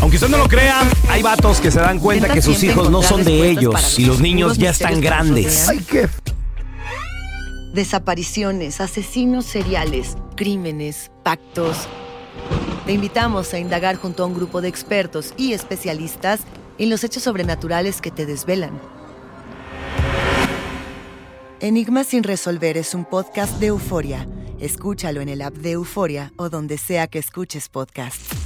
Aunque usted no lo crea, hay vatos que se dan cuenta que sus hijos no son de ellos y los niños ya están grandes. Ay, qué. Desapariciones, asesinos seriales, crímenes, pactos. Te invitamos a indagar junto a un grupo de expertos y especialistas en los hechos sobrenaturales que te desvelan. Enigma sin resolver es un podcast de euforia. Escúchalo en el app de Euforia o donde sea que escuches podcast.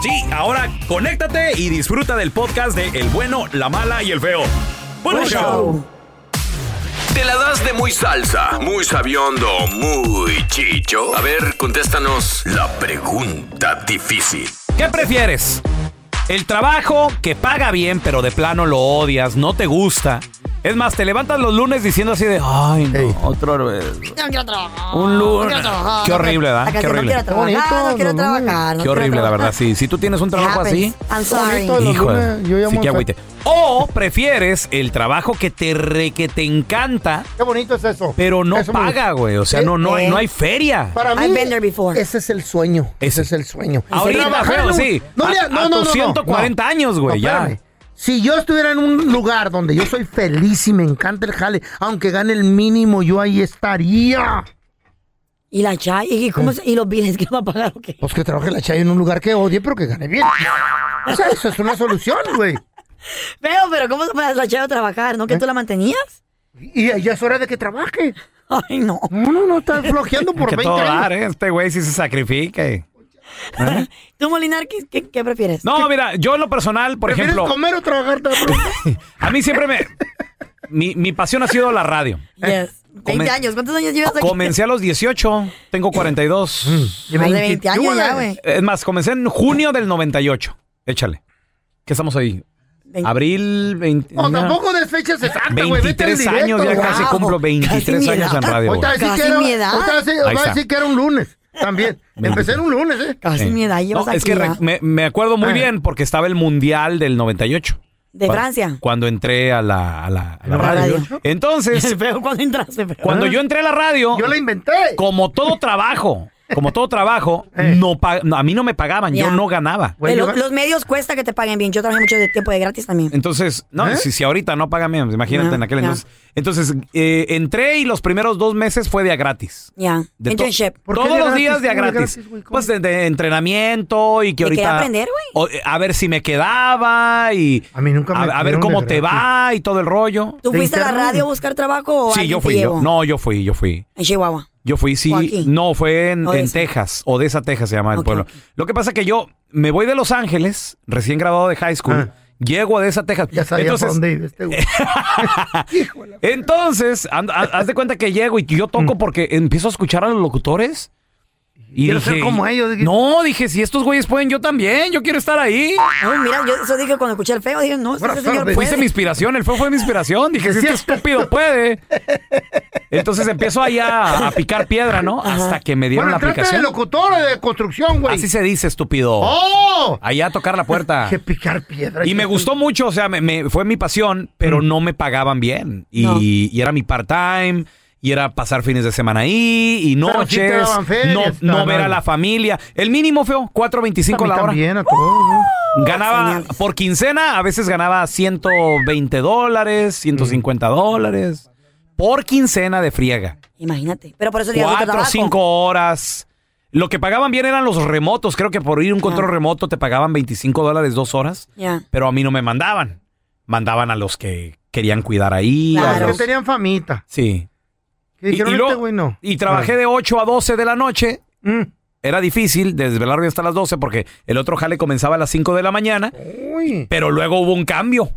Sí, ahora conéctate y disfruta del podcast de El bueno, la mala y el feo. ¡Buen show! ¿Te la das de muy salsa, muy sabiondo, muy chicho? A ver, contéstanos la pregunta difícil. ¿Qué prefieres? ¿El trabajo que paga bien pero de plano lo odias, no te gusta? Es más, te levantas los lunes diciendo así de, ay, no, Ey. otro vez. No quiero trabajar. Un no lunes. quiero trabajar. Qué horrible, ¿verdad? La Qué horrible. No quiero trabajar, bonito, no quiero trabajar. no Qué horrible, la trabajar. verdad. Sí, si tú tienes un trabajo así, I'm sorry. Llamo sí que agüite. O prefieres el trabajo que te re, que te encanta, Qué bonito es eso. pero no Eso paga, güey. O sea, no, no, hay, Eh. no hay feria. Para mí, I've been there before. ese es el sueño. Ese, es el sueño. Ahorita, un- sí. No, A- le- a no, no, no, tus no, 140 no. años, güey, No, ya. Si yo estuviera en un lugar donde yo soy feliz y me encanta el jale, aunque gane el mínimo, yo ahí estaría. ¿Y la chai? ¿Y, cómo se- ¿Y los bienes que va a pagar o qué? Pues que trabaje la chay en un lugar que odie, pero que gane bien. O sea, eso es una solución, güey. Pero, pero, ¿cómo se puede la chai a trabajar? ¿No que tú la mantenías? Y ya es hora de que trabaje. Ay, no. No, no, no, está flojeando por que 20 todo años. dar, ¿eh? Este güey sí se sacrifica. Y- ¿Tú, Molinar, qué, qué- qué prefieres? No, mira, yo en lo personal, por ¿Prefieres ejemplo, comer o trabajar? a mí siempre me... Mi, mi pasión ha sido la radio. Yes. 20 Comen- años. ¿Cuántos años llevas aquí? Comencé a los 18, tengo 42. Más de 20 años ya, güey. Es más, comencé en junio del 98. Échale. ¿Qué estamos ahí? Veinte- Abril 20. No, mira, tampoco des fechas exactas, güey. Vete al 23 años, ya directo, casi cumplo 23 Casi años en radio. Ahorita decir que era un lunes. También. Empecé en un lunes, ¿eh? Casi Sí. mi edad llevas No, aquí es que me, me acuerdo muy Ah. bien porque estaba el Mundial del 98. De Francia. Cuando entré a la, a la, a la La radio. radio. Entonces, cuando entraste, cuando yo entré a la radio, Yo la inventé. como todo trabajo, como todo trabajo, Eh. no pa- no, a mí no me pagaban, yo no ganaba. Güey, yo- los medios cuesta que te paguen bien. Yo trabajé mucho de tiempo de gratis también. Entonces, no, ¿Eh? si, si ahorita no pagan bien, pues imagínate No, en aquel ya. entonces. Entonces, eh, entré y los primeros dos meses fue de a gratis. Ya. De to- Internship. ¿Por qué Todos de los gratis? días de a ¿Cómo de gratis. gratis, güey? ¿Cómo? pues de, de entrenamiento y que ahorita. aprender, o- eh, A ver si me quedaba y. A mí nunca me a, a ver cómo te va y todo el rollo. ¿Tú fuiste a la radio a buscar trabajo o Sí, yo te fui. Yo, llevó? no, yo fui, yo fui. En Chihuahua. Yo fui, sí. No, fue en, en Odessa. Texas. Odessa, Texas se llama el Ok, pueblo. ok. Lo que pasa es que yo me voy de Los Ángeles, recién graduado de high school. Ah. Llego a Odessa, Texas. Ya sabía Entonces, dónde iba este güey. Híjole. Entonces, and- ha- haz de cuenta que llego y yo Mm. toco porque empiezo a escuchar a los locutores Y Quiero ser como ellos, dije. No, dije, si estos güeyes pueden, yo también. Yo quiero estar ahí. Ay, mira, yo eso dije cuando escuché el feo. Dije, no, este señor puede. Mi inspiración, el feo fue mi inspiración. Dije, si este estúpido puede. Entonces empiezo ahí a, a picar piedra, ¿no? Hasta que me dieron Bueno, la aplicación. locutor o de construcción, güey. Así se dice, estúpido. ¡Oh! Allá a tocar la puerta. Que picar piedra. Y me gustó mucho, o sea, me, me- fue mi pasión, pero no me pagaban bien. Y, No. y era mi part-time, y era pasar fines de semana ahí, y noches, ferias, no, no ver a la familia. El mínimo, feo, 4.25 la hora. También a todos, ¿no? Ganaba Señales. por quincena, a veces ganaba 120 dólares, 150 dólares. Por quincena de friega. Imagínate. Pero por eso digo Cuatro, cinco horas. Lo que pagaban bien eran los remotos. Creo que por ir a un control remoto te pagaban 25 dólares dos horas. Ya. Pero a mí no me mandaban. Mandaban a los que querían cuidar ahí. a Claro. Que los- tenían famita. Sí. Dijeron, y, luego- este güey no. y trabajé de 8 a 12 de la noche. Mm. Era difícil desvelarme hasta las 12 porque el otro jale comenzaba a las 5 de la mañana. Uy. Pero luego hubo un cambio.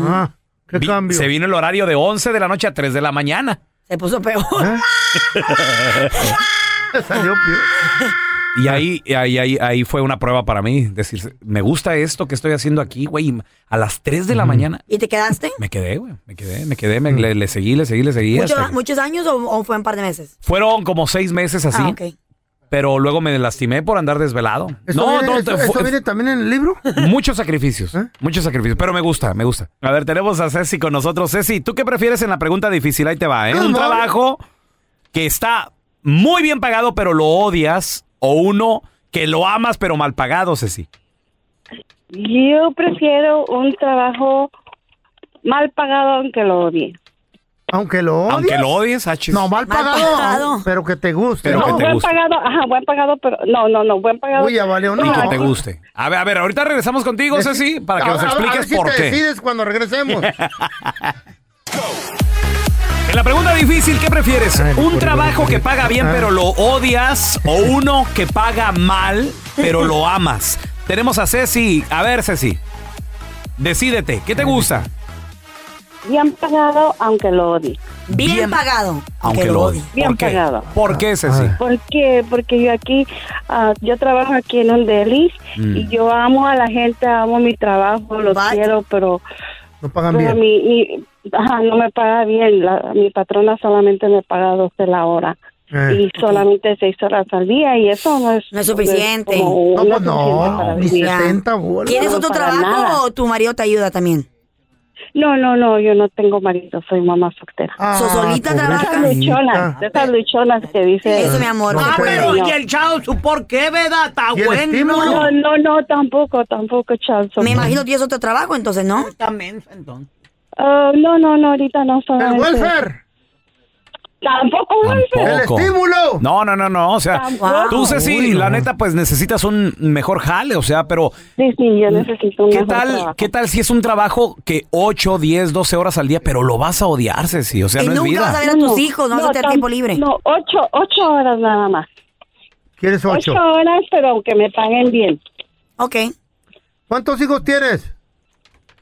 Ah, qué Vi- cambio. Se vino el horario de 11 de la noche a 3 de la mañana. Se puso peor. ¿Eh? Salió peor. Y ahí, ahí, ahí, ahí fue una prueba para mí. Decir, me gusta esto que estoy haciendo aquí, güey. A las 3 de la mañana. ¿Y te quedaste? Me quedé, güey. Me quedé, me quedé. me- le, le seguí, le seguí, le seguí. ¿Muchos, hasta que- muchos años o, o fue un par de meses? Fueron como seis meses así. Ah, ok. Pero luego me lastimé por andar desvelado. ¿Esto, no, viene, no, fue- viene también en el libro? muchos sacrificios. ¿Eh? Muchos sacrificios. Pero me gusta, me gusta. A ver, tenemos a Ceci con nosotros. Ceci, ¿tú qué prefieres en la pregunta difícil? Ahí te va, ¿eh? Un trabajo que está muy bien pagado, pero lo odias. O uno que lo amas, pero mal pagado, Ceci. Yo prefiero un trabajo mal pagado aunque lo odie. Aunque lo odies. Aunque lo odies, H. No, mal Mal pagado, pagado. pero que te guste. Pero ¿no? que No, te buen guste. pagado, ajá, buen pagado, pero no, no, no, buen pagado. Uy, ya valió, no. Y que te guste. A ver, a ver, ahorita regresamos contigo, Ceci, para que A- nos a- a ver expliques si por te qué. decides cuando regresemos. En la pregunta difícil, ¿qué prefieres? Ay, ¿Un trabajo que paga bien Ah. pero lo odias o uno que paga mal pero lo amas? Tenemos a Ceci. A ver, Ceci. Decídete, ¿qué te gusta? Bien pagado aunque lo odie. Bien, Bien- pagado. Aunque lo odie. odies. Bien ¿Por qué? pagado. ¿Por qué, Ceci? Ah. ¿Por qué? Porque yo aquí, ah, yo trabajo aquí en un deli Mm. y yo amo a la gente, amo mi trabajo, lo quiero, pero, No pagan pero bien. mi, mi- ajá, no me paga bien. La- mi patrona solamente me paga 12 la hora. Eh. Y solamente seis horas al día y eso no es, No es suficiente. No, pues es no, para ni vivir. Ya. 70 bolas. ¿Tienes No, otro para trabajo nada. o tu marido te ayuda también? No, no, no, yo no tengo marido, soy mamá soltera. Ah, ¿So solita trabaja? Esas luchonas, de esas luchonas que dice. Eso, mi amor. No, ¿qué pero- y el chao, ¿por qué, verdad? Está ¿Y el estímulo? No, no, no, tampoco, tampoco, Charles. Me imagino que tienes otro trabajo, entonces, ¿no? Ah, no, no, no, ahorita no El solamente. welfare. Tampoco welfare. El Tampoco. estímulo. No, no, no, no. O sea, Tampoco. tú, Ceci, Uy, no. la neta, pues necesitas un mejor jale. O sea, pero Sí, sí, yo necesito un ¿qué mejor tal, trabajo. ¿qué tal si es un trabajo que 8, 10, 12 horas al día, pero lo vas a odiar, Ceci? O sea, y no es nunca vida. vas a ver a tus hijos, no vas a tener tiempo libre. No, ocho, ocho horas nada más. ¿Quieres ocho? Ocho horas, pero aunque me paguen bien. Ok. ¿Cuántos hijos tienes?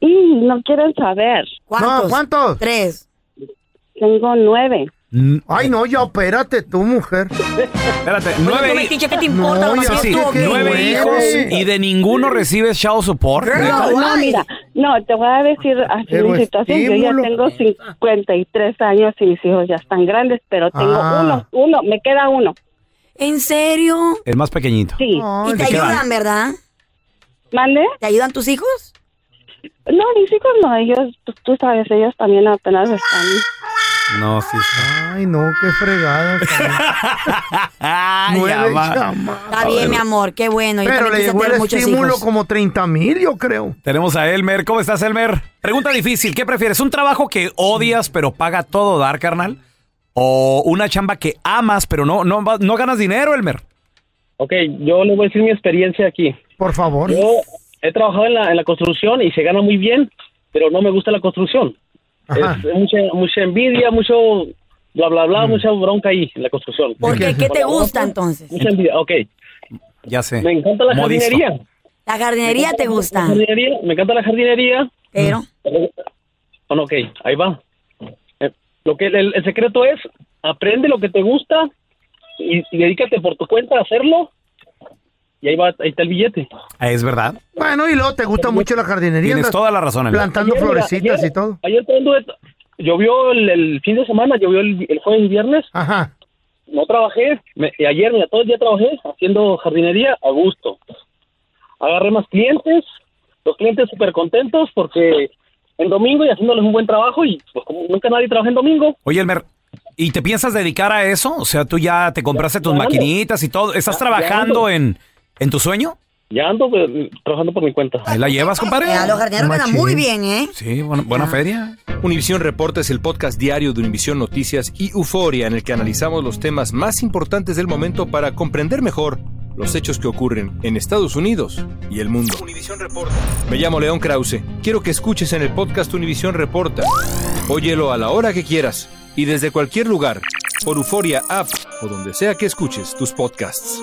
Y no quieren saber. ¿Cuántos? No, ¿cuántos? Tres. Tengo nueve. Mm, Ay, no, ya opérate tú, mujer. Espérate, nueve, ¿qué te importa? No, nueve hijos y de ninguno recibes child support. No, no, mira, no, te voy a decir así mi situación. Yo ya tengo 53 años y mis hijos ya están grandes, pero tengo Ah. uno, uno, me queda uno. ¿En serio? El más pequeñito. Sí. ¿Y te ayudan, verdad? ¿Mande? ¿Te ayudan tus hijos? No, mis hijos no, ellos, tú, tú sabes, ellos también apenas están. No, sí. está. Ay, no, qué fregada. Nueve. Está bien, mi amor, qué bueno. Yo Pero le llegó el estímulo hijos. como 30 mil, yo creo. Tenemos a Elmer. ¿Cómo estás, Elmer? Pregunta difícil. ¿Qué prefieres? ¿Un trabajo que odias pero paga todo dar, carnal? ¿O una chamba que amas pero no, no, no ganas dinero, Elmer? Ok, yo le voy a decir mi experiencia aquí. Por favor. Yo he trabajado en la, en la construcción y se gana muy bien, pero no me gusta la construcción. Ajá. Es mucha, mucha envidia, mucho bla, bla, bla, mucha bronca ahí en la construcción. ¿Por qué? ¿Qué te gusta entonces? Mucha envidia, ok. Ya sé. Me encanta la Modisto. jardinería. La jardinería te gusta, La jardinería, me encanta la jardinería. pero... Bueno, ok, ahí va. Eh, lo que el, el secreto es, aprende lo que te gusta y, y dedícate por tu cuenta a hacerlo y ahí va, ahí está el billete. Es verdad. Bueno, y luego te gusta mucho la jardinería. Tienes toda la razón. Plantando Ayer, mira, florecitas ayer- y todo. Ayer anduve- llovió el, el fin de semana, llovió el, el jueves y viernes. Ajá. No trabajé. Me- y ayer, mira, todo el día trabajé haciendo jardinería a gusto. Agarré más clientes, los clientes súper contentos porque en domingo y haciéndoles un buen trabajo y pues como nunca nadie trabaja en domingo. Oye, Elmer, ¿y te piensas dedicar a eso? O sea, tú ya te compraste tus ya ando. maquinitas y todo. ¿Estás Ya- ya trabajando ando. en, en tu sueño? Ya ando pues, trabajando por mi cuenta. Ahí la llevas, compadre. A los jardineros ganan Machín. muy bien, ¿eh? Sí, buena, buena feria. Univisión Reporta es el podcast diario de Univisión Noticias y Euforia en el que analizamos los temas más importantes del momento para comprender mejor los hechos que ocurren en Estados Unidos y el mundo. Me llamo León Krause. Quiero que escuches en el podcast Univisión Reporta. Óyelo a la hora que quieras y desde cualquier lugar por Euforia App o donde sea que escuches tus podcasts.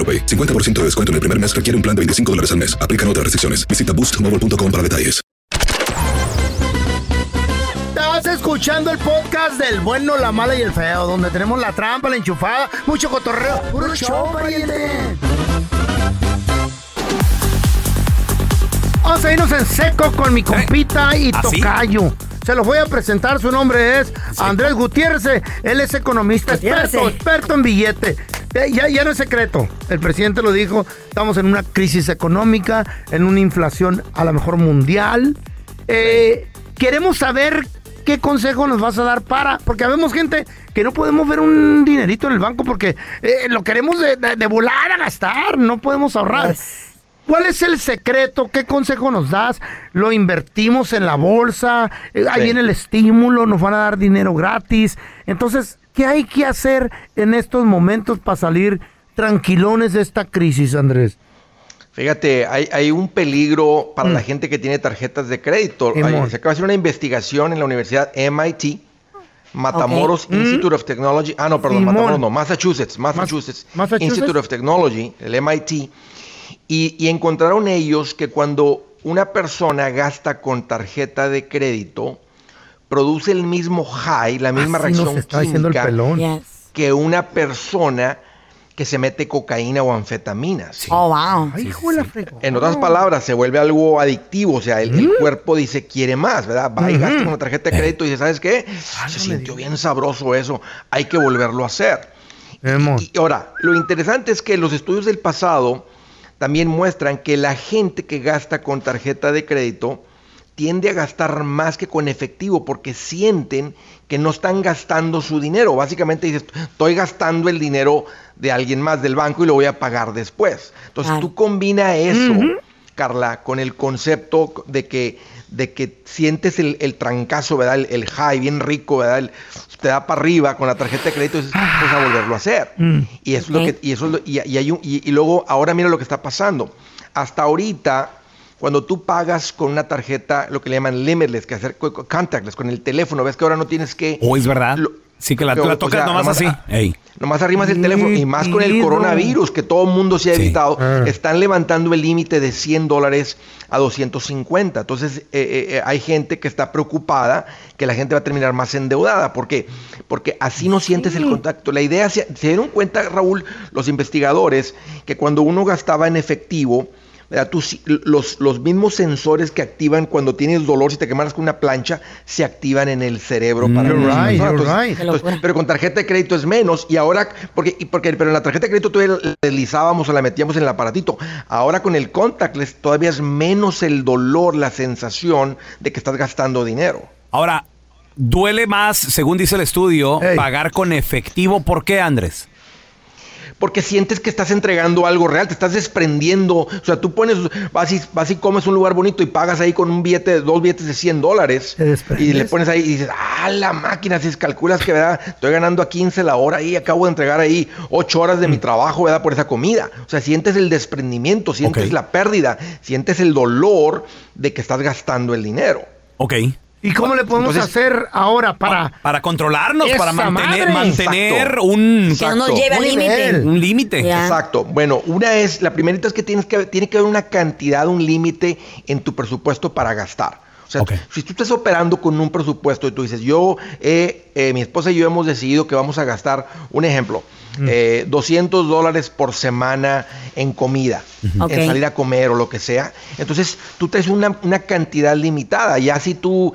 AroPay. 50% de descuento en el primer mes requiere un plan de 25 dólares al mes. Aplican otras restricciones. Visita boostmobile.com para detalles. Estás escuchando el podcast del bueno, la mala y el feo, donde tenemos la trampa, la enchufada, mucho cotorreo. ¡Puro show, pariente! Vamos a irnos en seco con mi compita y ¿Ah, tocayo. Se los voy a presentar, su nombre es Andrés Gutiérrez, él es economista, experto, experto en billete. Eh, Ya, ya no es secreto, el presidente lo dijo, estamos en una crisis económica, en una inflación a lo mejor mundial. Eh, queremos saber qué consejo nos vas a dar para, porque habemos gente que no podemos ver un dinerito en el banco porque eh, lo queremos de, de- de volar a gastar, no podemos ahorrar. ¿Cuál es el secreto? ¿Qué consejo nos das? ¿Lo invertimos en la bolsa? Eh, Ahí Sí. viene el estímulo, nos van a dar dinero gratis. Entonces, ¿qué hay que hacer en estos momentos para salir tranquilones de esta crisis, Andrés? Fíjate, hay, hay un peligro para Mm. la gente que tiene tarjetas de crédito. Hay- se acaba de hacer una investigación en la Universidad MIT, Matamoros Ok. Institute of Technology. Ah, no, perdón, Simón. Matamoros no, Massachusetts, Massachusetts, Massachusetts. Institute of Technology, el MIT. Y, y encontraron ellos que cuando una persona gasta con tarjeta de crédito, produce el mismo high, la misma Así reacción está diciendo el química. Yes. que una persona que se mete cocaína o anfetaminas. Oh, wow. Ay, hijo la. En otras palabras, se vuelve algo adictivo, o sea, el, el cuerpo dice quiere más, ¿verdad? Va y gasta con una tarjeta de crédito y dice, ¿sabes qué? Se sintió bien sabroso eso, hay que volverlo a hacer. Y ahora, lo interesante es que los estudios del pasado también muestran que la gente que gasta con tarjeta de crédito tiende a gastar más que con efectivo porque sienten que no están gastando su dinero. Básicamente dices, estoy gastando el dinero de alguien más del banco y lo voy a pagar después. Entonces Claro. tú combina eso, Carla, con el concepto de que, de que sientes el, el trancazo, ¿verdad? El, el high bien rico, ¿verdad? El- te da para arriba con la tarjeta de crédito y dices, pues a volverlo a hacer. Y eso es lo que, y eso es lo- y, y hay un- y- y luego, ahora mira lo que está pasando. Hasta ahorita, cuando tú pagas con una tarjeta, lo que le llaman limitless, que hacer co- co- contactless, con el teléfono, ves que ahora no tienes que... ¿O es verdad? lo- Sí, que la, Pero, la o tocas sea, nomás, así. Ey. Nomás arrimas el teléfono y más con el coronavirus que todo el mundo se ha Sí. evitado, Ah. están levantando el límite de 100 dólares a 250. Entonces eh, eh, eh, hay gente que está preocupada que la gente va a terminar más endeudada. ¿Por qué? Porque así no sientes el contacto. La idea, se, se dieron cuenta, Raúl, los investigadores, que cuando uno gastaba en efectivo, los, los mismos sensores que activan cuando tienes dolor, si te quemas con una plancha, se activan en el cerebro para You're right, personas. you're Entonces- right. Qué locura. entonces, pero con tarjeta de crédito es menos y ahora porque y porque pero en la tarjeta de crédito todavía la deslizábamos o la metíamos en el aparatito. Ahora con el contactless todavía es menos el dolor, la sensación de que estás gastando dinero. Ahora, duele más, según dice el estudio, pagar con efectivo. ¿Por qué, Andrés? Porque sientes que estás entregando algo real, te estás desprendiendo. O sea, tú pones, vas y, vas y comes un lugar bonito y pagas ahí con un billete, dos billetes de 100 dólares. Y le pones ahí y dices, ah, la máquina, si calculas que, ¿verdad? Estoy ganando a 15 la hora y acabo de entregar ahí 8 horas de mi Mm. trabajo, ¿verdad? Por esa comida. O sea, sientes el desprendimiento, sientes la pérdida, sientes el dolor de que estás gastando el dinero. Ok. ¿Y cómo le podemos Entonces- hacer ahora para... Para controlarnos, para mantener, madre. mantener Exacto. un, Que no nos Exacto. lleve al Un límite. un límite. Exacto. Bueno, una es, la primerita es que tienes que tiene que haber una cantidad, un límite en tu presupuesto para gastar. O sea, si tú estás operando con un presupuesto y tú dices, yo, eh, eh, mi esposa y yo hemos decidido que vamos a gastar, un ejemplo, eh, 200 dólares por semana en comida, en salir a comer o lo que sea. Entonces, tú traes una, una cantidad limitada. Ya si tú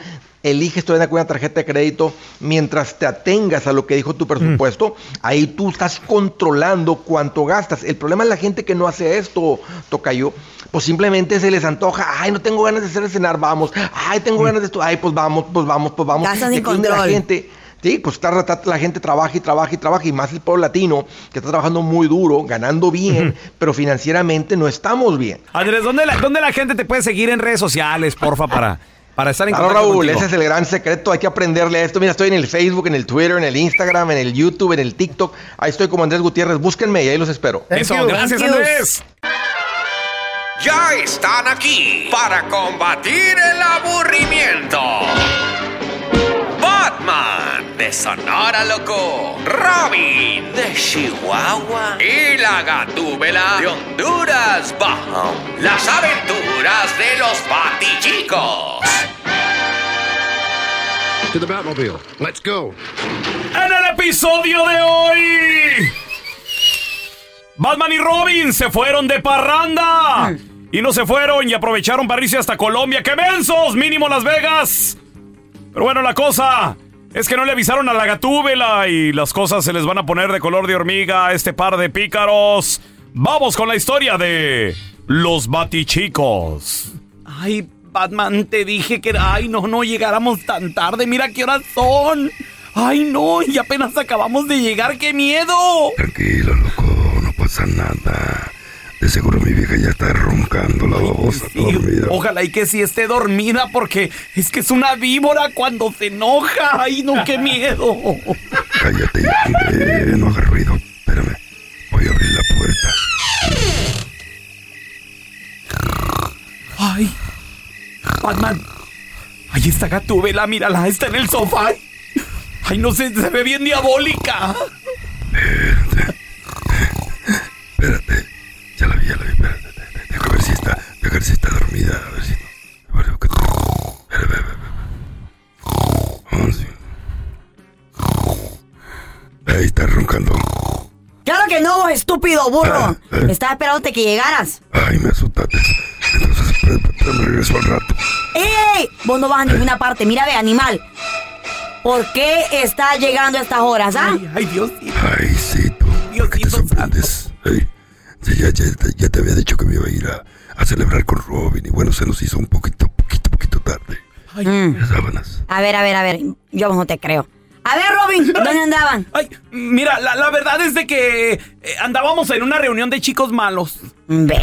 eliges todavía con una tarjeta de crédito, mientras te atengas a lo que dijo tu presupuesto, ahí tú estás controlando cuánto gastas. El problema es la gente que no hace esto, Tocayo, pues simplemente se les antoja, ay, no tengo ganas de hacer el cenar, vamos, ay, tengo ganas de esto, ay, pues vamos, pues vamos, pues vamos. Gastan sin Y aquí es donde control. La gente, Sí, pues está, está- la gente trabaja y trabaja y trabaja, y más el pueblo latino, que está trabajando muy duro, ganando bien, pero financieramente no estamos bien. Andrés, ¿dónde la, ¿dónde la gente te puede seguir en redes sociales, porfa, para, para estar en Claro, contacto Raúl, contigo? ese es el gran secreto. Hay que aprenderle a esto. Mira, estoy en el Facebook, en el Twitter, en el Instagram, en el YouTube, en el TikTok. Ahí estoy como Andrés Gutiérrez. Búsquenme y ahí los espero. Thank Eso, you. gracias. Andrés. Ya están aquí para combatir el aburrimiento. De Sonora Loco, Robin de Chihuahua y la Gatúbela de Honduras Bajo. Las aventuras de los Batichicos. To the Batmobile. Let's go. En el episodio de hoy, Batman y Robin se fueron de parranda. Y no se fueron y aprovecharon para irse hasta Colombia. ¡Qué mensos! Mínimo Las Vegas. Pero bueno, la cosa es que no le avisaron a la gatúbela y las cosas se les van a poner de color de hormiga a este par de pícaros. Vamos con la historia de los batichicos. Ay, Batman, te dije que... Ay, no, no llegáramos tan tarde. Mira qué horas son. Ay, no, y apenas acabamos de llegar. ¡Qué miedo! Tranquilo, loco, no pasa nada. De seguro mi vieja ya está roncando la babosa Sí, dormida. ojalá y que sí esté dormida porque es que es una víbora cuando se enoja. Ay, no, qué miedo. Cállate ya, no hagas ruido. Espérame, voy a abrir la puerta. Ay, Batman. Ahí está Gatúbela, mírala, está en el sofá. Ay, no sé, se ve bien diabólica. Espérate, ya la vi, ya la vi, espérate. Deja ver si está, deja ver si está dormida, a ver si... A ver, que- Espera, espera, espera. Sí. Ahí está roncando. Claro que no, vos estúpido burro. Estaba esperándote que llegaras. Ay, me asustaste. Entonces, espérame, regreso al rato. ¡Ey! Vos no vas a ninguna parte. Mira, ve, animal. ¿Por qué estás llegando a estas horas, ah? Ay, ay, Dios. Ay, sí, tú. ¿Por qué te sorprendes? Ay, ya, ya, ya te había dicho que me iba a ir a, a celebrar con Robin y bueno, se nos hizo un poquito, poquito, poquito tarde. Mm. Las sábanas. A ver, a ver, a ver. Yo no te creo. A ver, Robin, ¿dónde andaban? Ay, mira, la, la verdad es de que eh, andábamos en una reunión de chicos malos. Ve.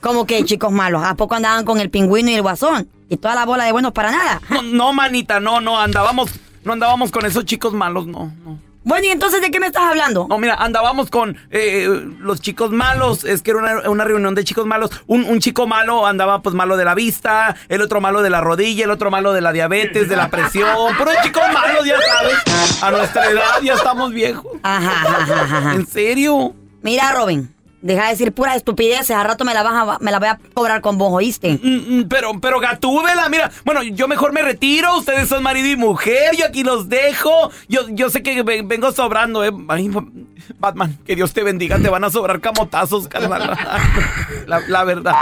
¿Cómo que chicos malos? ¿A poco andaban con el pingüino y el guasón? ¿Y toda la bola de buenos para nada? No, no, manita, no, no, andábamos, no andábamos con esos chicos malos, no, no. Bueno, ¿y entonces de qué me estás hablando? No, mira, andábamos con eh, los chicos malos. Es que era una, una reunión de chicos malos. Un, un chico malo andaba pues malo de la vista, el otro malo de la rodilla, el otro malo de la diabetes, de la presión. Puros chicos malos, ya sabes. A nuestra edad ya estamos viejos. Ajá, ajá, ajá, ajá. ¿En serio? Mira, Robin, deja de decir puras estupideces. A rato me la, vas a- me la voy a cobrar con vos, ¿oíste? Mm, mm, Pero, pero Gatúbela, mira, bueno, yo mejor me retiro, ustedes son marido y mujer, yo aquí los dejo, yo, yo sé que ve- vengo sobrando, eh. Ay, Batman, que Dios te bendiga, te van a sobrar camotazos, carnal. La, la verdad.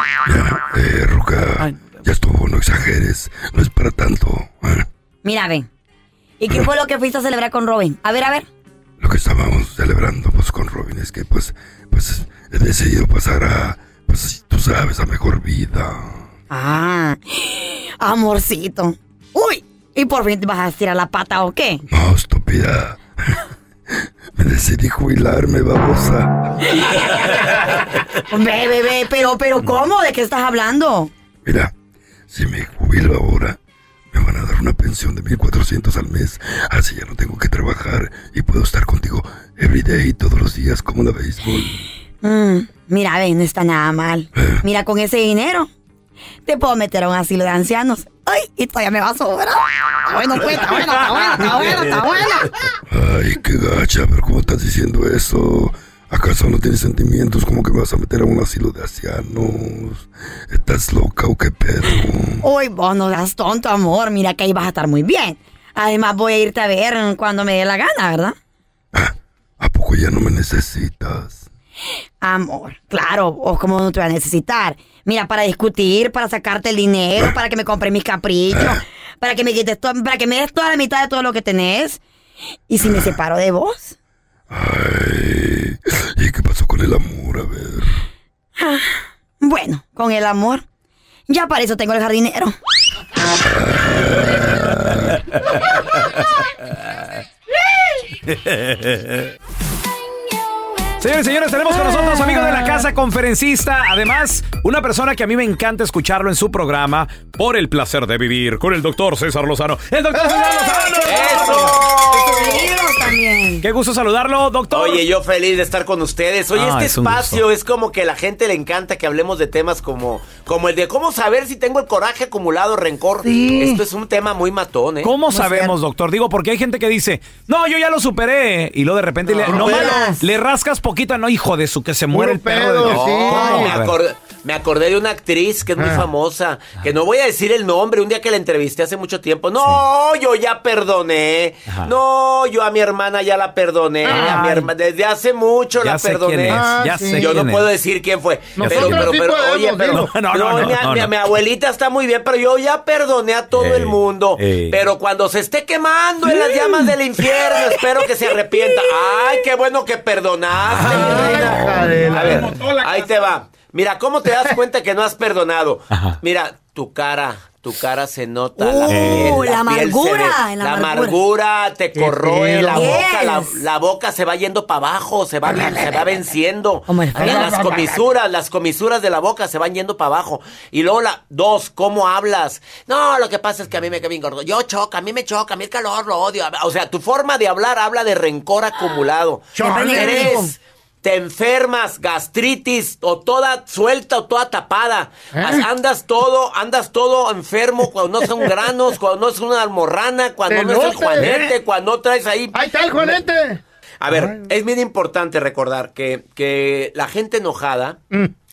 Eh, Ruca, ya estuvo, no exageres. No es para tanto. ¿eh? Mira, ven. ¿Y qué fue lo que fuiste a celebrar con Robin? A ver, a ver. Lo que estábamos celebrando pues con Robin es que pues, pues he decidido pasar a, pues tú sabes, a mejor vida. Ah, amorcito. Uy, ¿y por fin te vas a estirar la pata o qué? No, estúpida. Me decidí jubilarme, babosa. Ve, bebé, pero, pero, ¿cómo? ¿De qué estás hablando? Mira, si me jubilo ahora, me van a dar una pensión de 1400 al mes. Así ya no tengo que trabajar y puedo estar contigo everyday todos los días como la béisbol. Mm, mira, ven, no está nada mal. Mira, con ese dinero te puedo meter a un asilo de ancianos. Ay, y todavía me va a sobrar. Está bueno, pues, está bueno, está bueno, está bueno, está bueno. Ay, qué gacha, pero ¿cómo estás diciendo eso? ¿Acaso no tienes sentimientos como que me vas a meter a un asilo de ancianos? ¿Estás loca o qué pedo? Uy, vos no seas tonto, amor. Mira que ahí vas a estar muy bien. Además, voy a irte a ver cuando me dé la gana, ¿verdad? ¿A poco ya no me necesitas? Amor, claro, o como no te voy a necesitar. Mira, para discutir, para sacarte el dinero, para que me compre mis caprichos, para que me quites to- para que me des toda la mitad de todo lo que tenés. ¿Y si me separo de vos? Ay, ¿y qué pasó con el amor? A ver. Ah, Bueno, con el amor. Ya para eso tengo el jardinero. Señores y señores, tenemos con nosotros amigo de la casa, conferencista, además una persona que a mí me encanta escucharlo en su programa por el placer de vivir con el doctor César Lozano. El doctor César Lozano. también. Qué gusto saludarlo, doctor. Oye, yo feliz de estar con ustedes. Oye, Ah, este es espacio es como que a la gente le encanta que hablemos de temas como, como el de cómo saber si tengo el coraje acumulado, rencor. Esto es un tema muy matón, ¿eh? ¿Cómo sabemos, doctor? Digo, porque hay gente que dice, no, yo ya lo superé. Y luego de repente le, No, no, veras. malo, le rascas poquito, no, hijo de su, que se muere el perro. de- No, ¿Cómo? me, acordé, me acordé de una actriz que es muy Ah. famosa, que no voy a decir el nombre, un día que la entrevisté hace mucho tiempo. No, yo ya perdoné. No, yo a mi hermana ya la perdoné. A mi desde hace mucho Ya la perdoné. Ah, ya sé yo quién no es. puedo decir quién fue. Pero, pero, pero, podemos, oye, pero. No, no, no, mi, abuelita está muy bien, pero yo ya perdoné a todo el mundo. Pero cuando se esté quemando en las llamas del infierno, espero que se arrepienta. Ay, qué bueno que perdonaste. A ver, ahí te va. Mira, ¿cómo te das cuenta que no has perdonado? Mira, tu cara, tu cara se nota. la Uh, piel, la piel se amargura, ve- la la amargura. amargura te corroe la boca, la, la boca se va yendo para abajo, se va, se va venciendo. Feo. las comisuras, las comisuras de la boca se van yendo para abajo. Y luego la, dos, ¿cómo hablas? No, lo que pasa es que a mí me queda bien gordo. Yo choca, a mí me choca, a mí el calor lo odio. O sea, tu forma de hablar habla de rencor acumulado. Tres, te enfermas, gastritis, o toda suelta o toda tapada. As- Andas todo, andas todo enfermo cuando no son granos, cuando no es una almorrana, cuando no es el juanete, ¿eh? cuando no traes ahí. Ahí está el Juanete. A ver, es bien importante recordar que, que la gente enojada,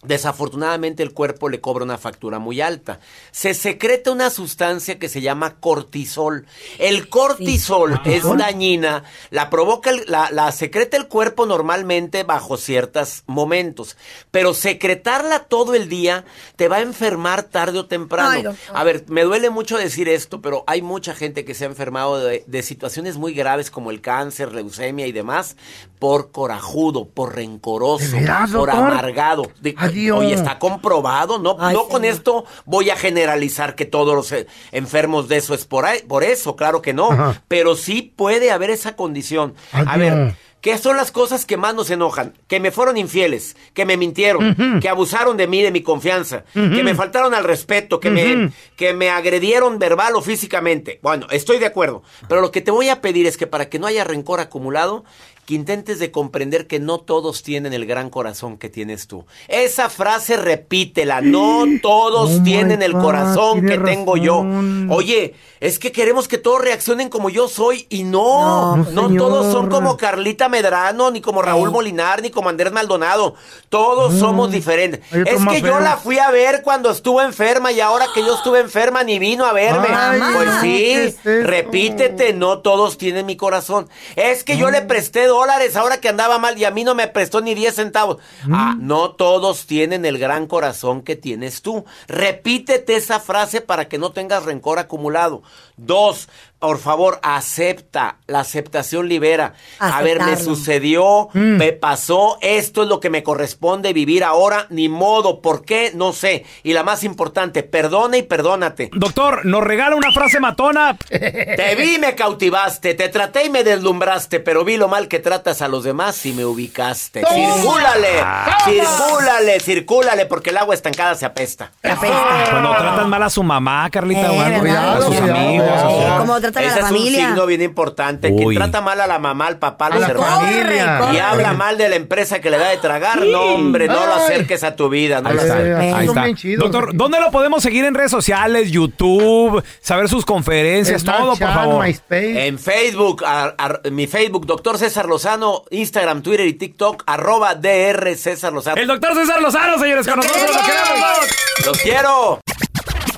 desafortunadamente el cuerpo le cobra una factura muy alta. Se secreta una sustancia que se llama cortisol. El cortisol es dañina, la provoca, el- la, la secreta el cuerpo normalmente bajo ciertos momentos, pero secretarla todo el día te va a enfermar tarde o temprano. Ay. A ver, me duele mucho decir esto, pero hay mucha gente que se ha enfermado de, de situaciones muy graves como el cáncer, leucemia y demás, por corajudo, por rencoroso, ¿De veras, por doctor? amargado. De- Adiós. Oye, está comprobado, no, Ay, no con esto voy a generalizar que todos los eh, enfermos de eso es por, ahí- por eso, claro que no, Ajá. pero sí puede haber esa condición. A ver, ¿Qué son las cosas que más nos enojan? Que me fueron infieles, que me mintieron, que abusaron de mí, de mi confianza, que me faltaron al respeto, que, me, que me agredieron verbal o físicamente. Bueno, estoy de acuerdo. Pero lo que te voy a pedir es que para que no haya rencor acumulado, que intentes de comprender que no todos tienen el gran corazón que tienes tú. Esa frase repítela, no todos Oh tienen el God, corazón que tengo yo. Oye, es que queremos que todos reaccionen como yo soy y no, No, no, todos son como Carlita Medrano, ni como Raúl Molinar, ni como Andrés Maldonado. Todos somos diferentes. Es que yo la fui a ver cuando estuvo enferma y ahora que yo estuve enferma ni vino a verme. Ay, pues ¿qué sí, es repítete, no todos tienen mi corazón. Es que yo le presté dólares ahora que andaba mal y a mí no me prestó ni 10 centavos. Ah, no todos tienen el gran corazón que tienes tú. Repítete esa frase para que no tengas rencor acumulado. Dos, por favor, acepta. La aceptación libera. A ver, me sucedió, me pasó, esto es lo que me corresponde vivir ahora, ni modo, ¿por qué? No sé. Y la más importante, perdona y perdónate. Doctor, nos regala una frase matona. Te vi, me cautivaste, te traté y me deslumbraste, pero vi lo mal que tratas a los demás y me ubicaste. Circúlale, circúlale, circúlale, porque el agua estancada se apesta. Cuando tratan mal a su mamá, Carlita, o Eh, a sus Cuidado, amigos. a su- Eh, ¿Cómo tratan a Ese la es familia? un signo bien importante. Uy. Quien trata mal a la mamá, al papá, a los hermanos. Corre, Y habla mal de la empresa que le da de tragar. No, hombre, no lo acerques a tu vida. No Ahí lo está, acerques. Ahí son está. bien chidos. Doctor, ¿dónde lo podemos seguir en redes sociales, YouTube, saber sus conferencias, todo, por favor? MySpace. En Facebook, a- a- mi Facebook, doctor César Lozano, Instagram, Twitter y TikTok, arroba DR César Lozano. El doctor César Lozano, señores, con nosotros lo queremos. ¡Los quiero!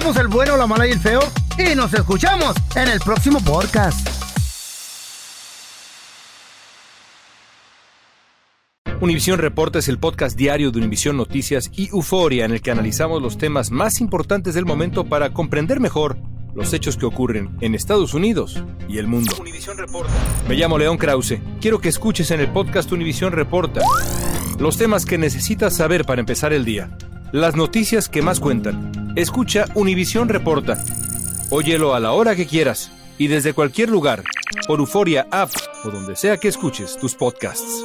Somos el bueno, la mala y el feo. Y nos escuchamos en el próximo podcast. Univisión Reporta es el podcast diario de Univisión Noticias y Euforia en el que analizamos los temas más importantes del momento para comprender mejor los hechos que ocurren en Estados Unidos y el mundo. Me llamo León Krause. Quiero que escuches en el podcast Univisión Reporta los temas que necesitas saber para empezar el día. Las noticias que más cuentan. Escucha Univisión Reporta. Óyelo a la hora que quieras y desde cualquier lugar por Euforia App o donde sea que escuches tus podcasts.